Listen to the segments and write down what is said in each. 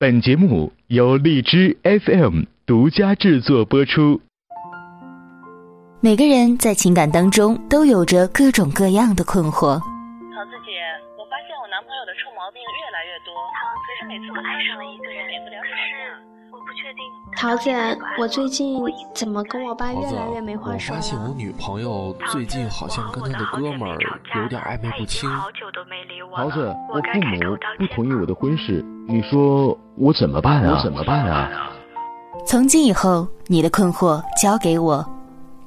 本节目由荔枝 FM 独家制作播出。每个人在情感当中都有着各种各样的困惑。桃子姐，我发现我男朋友的臭毛病越来越多，可是每次我爱上了一个人，免不了吵架。桃子，我最近怎么跟我爸越来越没话说我发现我女朋友最近好像跟她的哥们儿有点暧昧不清。桃子，我父母不同意我的婚事，你说我怎么办啊？我怎么办啊？从今以后，你的困惑交给我。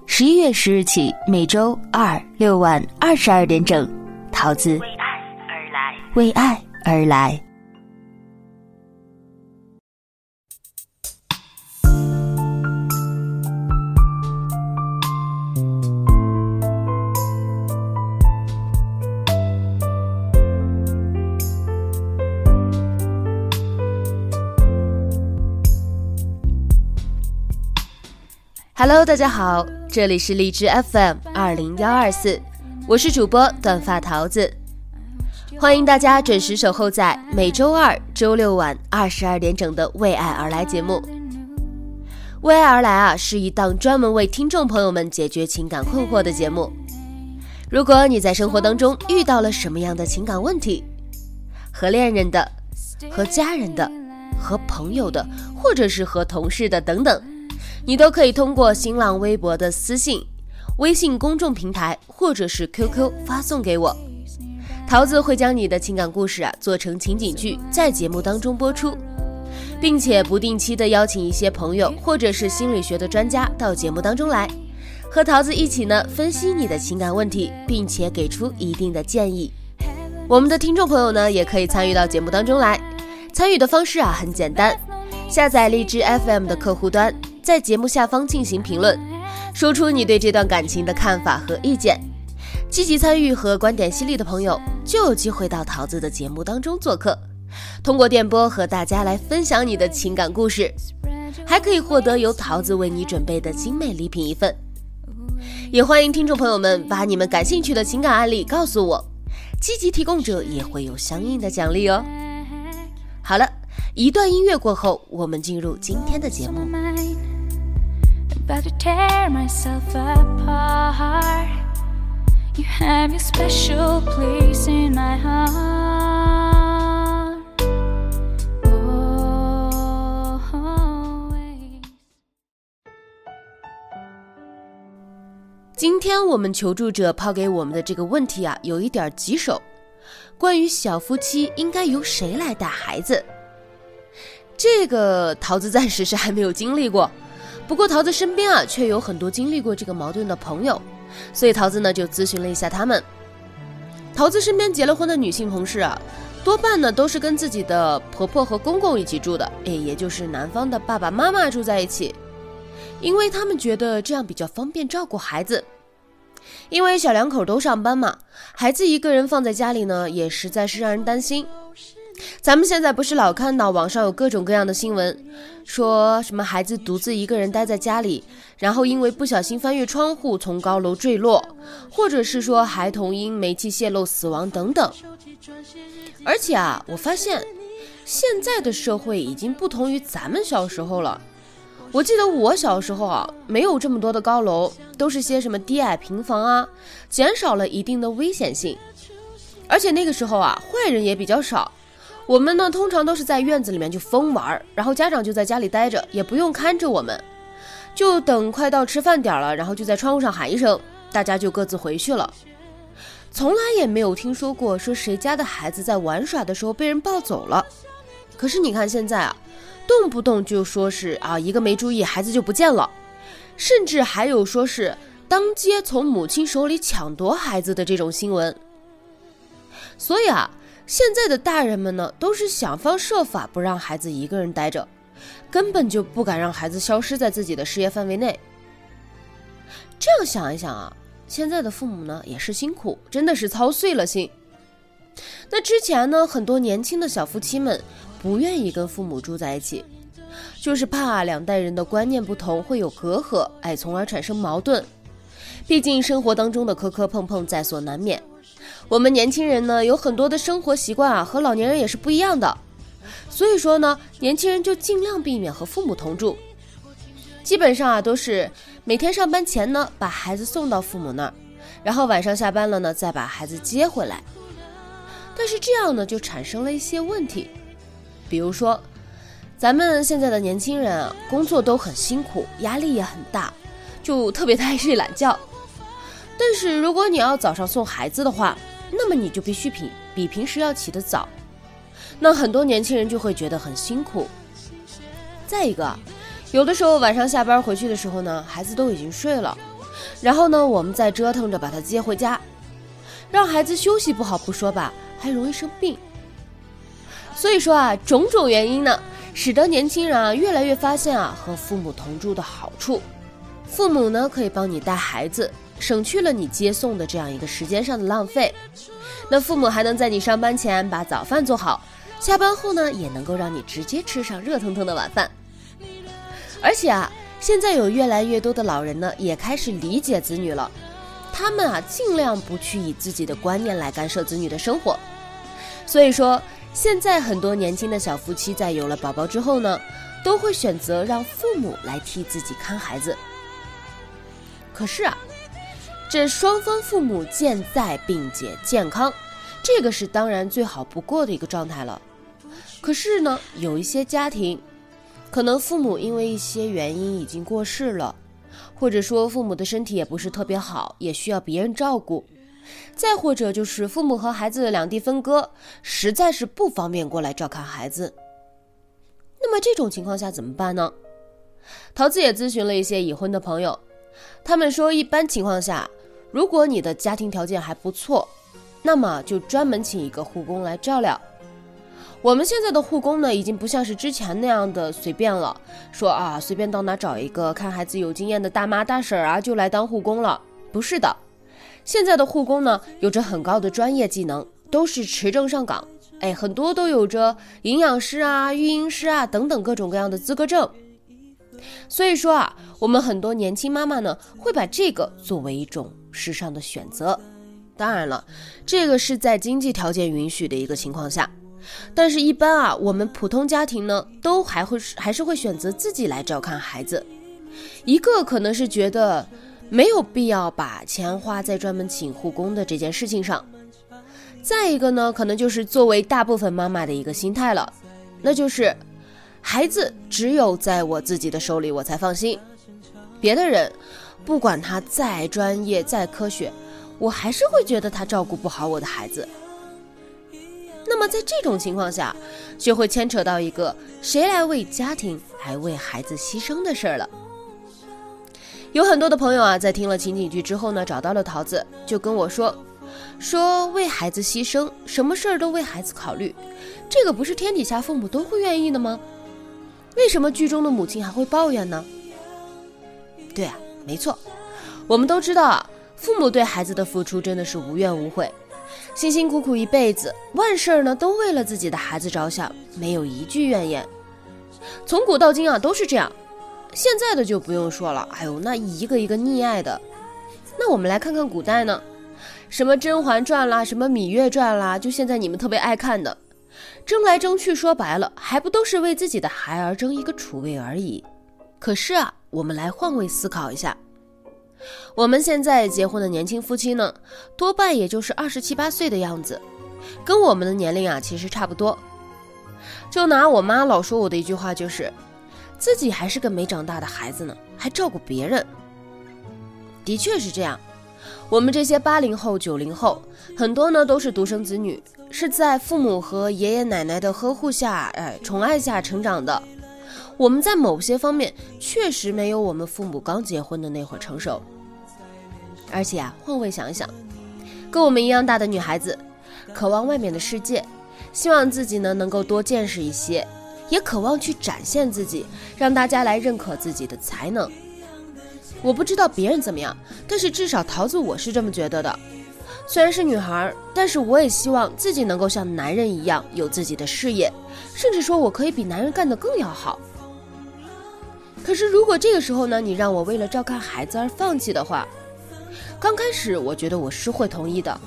十一月十日起，每周二六晚二十二点整，桃子为爱而来，为爱而来。Hello，大家好，这里是荔枝 FM 二零幺二四，我是主播短发桃子，欢迎大家准时守候在每周二、周六晚二十二点整的《为爱而来》节目。为爱而来啊，是一档专门为听众朋友们解决情感困惑的节目。如果你在生活当中遇到了什么样的情感问题，和恋人的、和家人的、和朋友的，或者是和同事的等等。你都可以通过新浪微博的私信、微信公众平台或者是 QQ 发送给我，桃子会将你的情感故事啊做成情景剧，在节目当中播出，并且不定期的邀请一些朋友或者是心理学的专家到节目当中来，和桃子一起呢分析你的情感问题，并且给出一定的建议。我们的听众朋友呢也可以参与到节目当中来，参与的方式啊很简单，下载荔枝 FM 的客户端。在节目下方进行评论，说出你对这段感情的看法和意见。积极参与和观点犀利的朋友就有机会到桃子的节目当中做客，通过电波和大家来分享你的情感故事，还可以获得由桃子为你准备的精美礼品一份。也欢迎听众朋友们把你们感兴趣的情感案例告诉我，积极提供者也会有相应的奖励哦。好了，一段音乐过后，我们进入今天的节目。About to tear myself apart. You have your special place in my heart. Always. 今天我们求助者抛给我们的这个问题啊，有一点棘手。关于小夫妻应该由谁来带孩子，这个桃子暂时是还没有经历过。不过桃子身边啊，却有很多经历过这个矛盾的朋友，所以桃子呢就咨询了一下他们。桃子身边结了婚的女性同事啊，多半呢都是跟自己的婆婆和公公一起住的，哎，也就是男方的爸爸妈妈住在一起，因为他们觉得这样比较方便照顾孩子。因为小两口都上班嘛，孩子一个人放在家里呢，也实在是让人担心。咱们现在不是老看到网上有各种各样的新闻，说什么孩子独自一个人待在家里，然后因为不小心翻越窗户从高楼坠落，或者是说孩童因煤气泄漏死亡等等。而且啊，我发现现在的社会已经不同于咱们小时候了。我记得我小时候啊，没有这么多的高楼，都是些什么低矮平房啊，减少了一定的危险性。而且那个时候啊，坏人也比较少。我们呢，通常都是在院子里面就疯玩，然后家长就在家里待着，也不用看着我们，就等快到吃饭点了，然后就在窗户上喊一声，大家就各自回去了。从来也没有听说过说谁家的孩子在玩耍的时候被人抱走了。可是你看现在啊，动不动就说是啊一个没注意孩子就不见了，甚至还有说是当街从母亲手里抢夺孩子的这种新闻。所以啊。现在的大人们呢，都是想方设法不让孩子一个人待着，根本就不敢让孩子消失在自己的视野范围内。这样想一想啊，现在的父母呢也是辛苦，真的是操碎了心。那之前呢，很多年轻的小夫妻们不愿意跟父母住在一起，就是怕两代人的观念不同会有隔阂，哎，从而产生矛盾。毕竟生活当中的磕磕碰碰在所难免。我们年轻人呢，有很多的生活习惯啊，和老年人也是不一样的，所以说呢，年轻人就尽量避免和父母同住，基本上啊都是每天上班前呢把孩子送到父母那儿，然后晚上下班了呢再把孩子接回来。但是这样呢就产生了一些问题，比如说，咱们现在的年轻人啊工作都很辛苦，压力也很大，就特别 的爱睡懒觉。但是如果你要早上送孩子的话，那么你就必须比比平时要起得早。那很多年轻人就会觉得很辛苦。再一个，有的时候晚上下班回去的时候呢，孩子都已经睡了，然后呢，我们再折腾着把他接回家，让孩子休息不好不说吧，还容易生病。所以说啊，种种原因呢，使得年轻人啊越来越发现啊和父母同住的好处。父母呢可以帮你带孩子，省去了你接送的这样一个时间上的浪费。那父母还能在你上班前把早饭做好。下班后呢，也能够让你直接吃上热腾腾的晚饭。而且啊，现在有越来越多的老人呢，也开始理解子女了。他们啊，尽量不去以自己的观念来干涉子女的生活。所以说，现在很多年轻的小夫妻在有了宝宝之后呢，都会选择让父母来替自己看孩子。可是啊，这双方父母健在并且健康，这个是当然最好不过的一个状态了。可是呢，有一些家庭，可能父母因为一些原因已经过世了，或者说父母的身体也不是特别好，也需要别人照顾；再或者就是父母和孩子两地分割，实在是不方便过来照看孩子。那么这种情况下怎么办呢？桃子也咨询了一些已婚的朋友，他们说，一般情况下，如果你的家庭条件还不错，那么就专门请一个护工来照料。我们现在的护工呢，已经不像是之前那样的随便了，说啊，随便到哪找一个看孩子有经验的大妈大婶啊，就来当护工了。不是的，现在的护工呢，有着很高的专业技能，都是持证上岗，哎，很多都有着营养师啊、育婴师啊等等各种各样的资格证。所以说啊，我们很多年轻妈妈呢，会把这个作为一种时尚的选择。当然了，这个是在经济条件允许的一个情况下。但是，一般啊，我们普通家庭呢，都还会还是会选择自己来照看孩子。一个可能是觉得没有必要把钱花在专门请护工的这件事情上；再一个呢，可能就是作为大部分妈妈的一个心态了，那就是孩子只有在我自己的手里，我才放心。别的人，不管他再专业、再科学，我还是会觉得他照顾不好我的孩子。那么在这种情况下，就会牵扯到一个谁来为家庭还为孩子牺牲的事儿了。有很多的朋友啊，在听了情景剧之后呢，找到了桃子，就跟我说，说为孩子牺牲，什么事儿都为孩子考虑，这个不是天底下父母都会愿意的吗？为什么剧中的母亲还会抱怨呢？对啊，没错，我们都知道啊，父母对孩子的付出真的是无怨无悔。辛辛苦苦一辈子，万事儿呢都为了自己的孩子着想，没有一句怨言。从古到今啊都是这样，现在的就不用说了。哎呦，那一个一个溺爱的。那我们来看看古代呢，什么《甄嬛传》啦，什么《芈月传》啦，就现在你们特别爱看的，争来争去，说白了还不都是为自己的孩儿争一个储位而已。可是啊，我们来换位思考一下。我们现在结婚的年轻夫妻呢，多半也就是二十七八岁的样子，跟我们的年龄啊其实差不多。就拿我妈老说我的一句话，就是自己还是个没长大的孩子呢，还照顾别人。的确是这样，我们这些八零后、九零后，很多呢都是独生子女，是在父母和爷爷奶奶的呵护下，哎，宠爱下成长的。我们在某些方面确实没有我们父母刚结婚的那会儿成熟，而且啊，换位想一想，跟我们一样大的女孩子，渴望外面的世界，希望自己呢能够多见识一些，也渴望去展现自己，让大家来认可自己的才能。我不知道别人怎么样，但是至少桃子我是这么觉得的。虽然是女孩，但是我也希望自己能够像男人一样有自己的事业，甚至说我可以比男人干得更要好。可是，如果这个时候呢，你让我为了照看孩子而放弃的话，刚开始我觉得我是会同意的，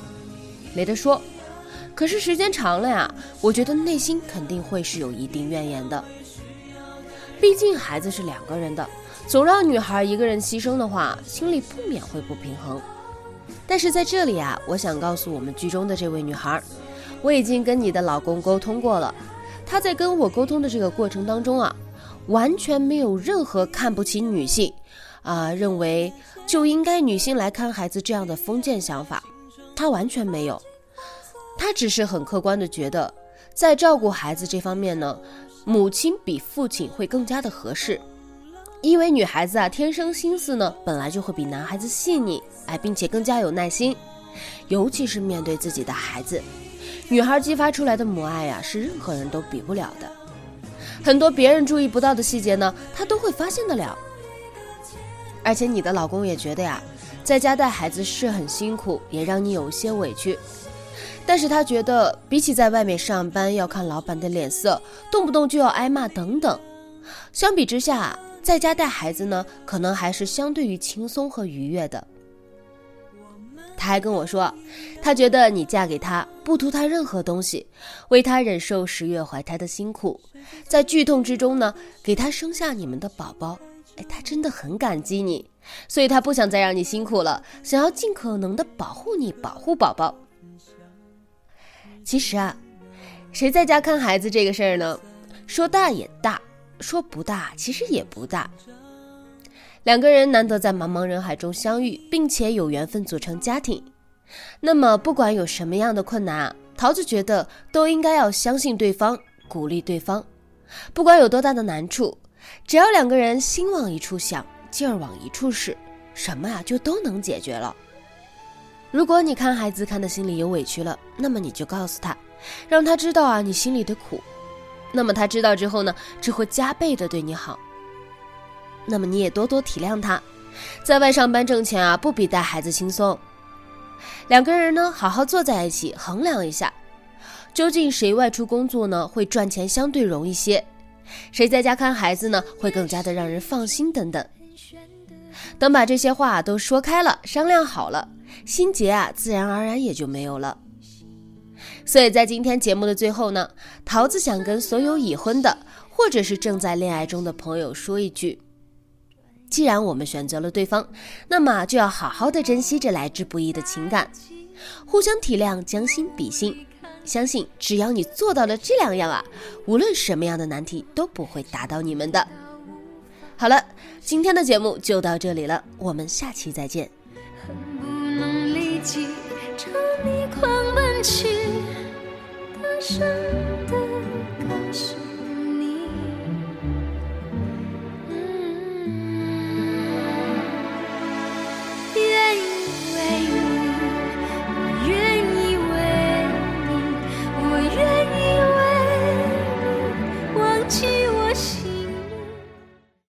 没得说。可是时间长了呀，我觉得内心肯定会是有一定怨言的。毕竟孩子是两个人的，总让女孩一个人牺牲的话，心里不免会不平衡。但是在这里啊，我想告诉我们剧中的这位女孩，我已经跟你的老公沟通过了，他在跟我沟通的这个过程当中啊，完全没有任何看不起女性，啊，认为就应该女性来看孩子这样的封建想法，他完全没有，他只是很客观的觉得，在照顾孩子这方面呢，母亲比父亲会更加的合适。因为女孩子啊，天生心思呢本来就会比男孩子细腻，哎，并且更加有耐心，尤其是面对自己的孩子，女孩激发出来的母爱呀，是任何人都比不了的。很多别人注意不到的细节呢，他都会发现得了。而且你的老公也觉得呀，在家带孩子是很辛苦，也让你有些委屈，但是他觉得比起在外面上班要看老板的脸色，动不动就要挨骂等等，相比之下。在家带孩子呢，可能还是相对于轻松和愉悦的。他还跟我说，他觉得你嫁给他不图他任何东西，为他忍受十月怀胎的辛苦，在剧痛之中呢，给他生下你们的宝宝。哎，他真的很感激你，所以他不想再让你辛苦了，想要尽可能的保护你，保护宝宝。其实啊，谁在家看孩子这个事儿呢？说大也大。说不大，其实也不大。两个人难得在茫茫人海中相遇，并且有缘分组成家庭，那么不管有什么样的困难啊，桃子觉得都应该要相信对方，鼓励对方。不管有多大的难处，只要两个人心往一处想，劲儿往一处使，什么呀就都能解决了。如果你看孩子看的心里有委屈了，那么你就告诉他，让他知道啊你心里的苦。那么他知道之后呢，只会加倍的对你好。那么你也多多体谅他，在外上班挣钱啊，不比带孩子轻松。两个人呢，好好坐在一起衡量一下，究竟谁外出工作呢会赚钱相对容易些，谁在家看孩子呢会更加的让人放心等等。等把这些话都说开了，商量好了，心结啊自然而然也就没有了。所以在今天节目的最后呢，桃子想跟所有已婚的或者是正在恋爱中的朋友说一句：既然我们选择了对方，那么就要好好的珍惜这来之不易的情感，互相体谅，将心比心。相信只要你做到了这两样啊，无论什么样的难题都不会打倒你们的。好了，今天的节目就到这里了，我们下期再见。狂奔去。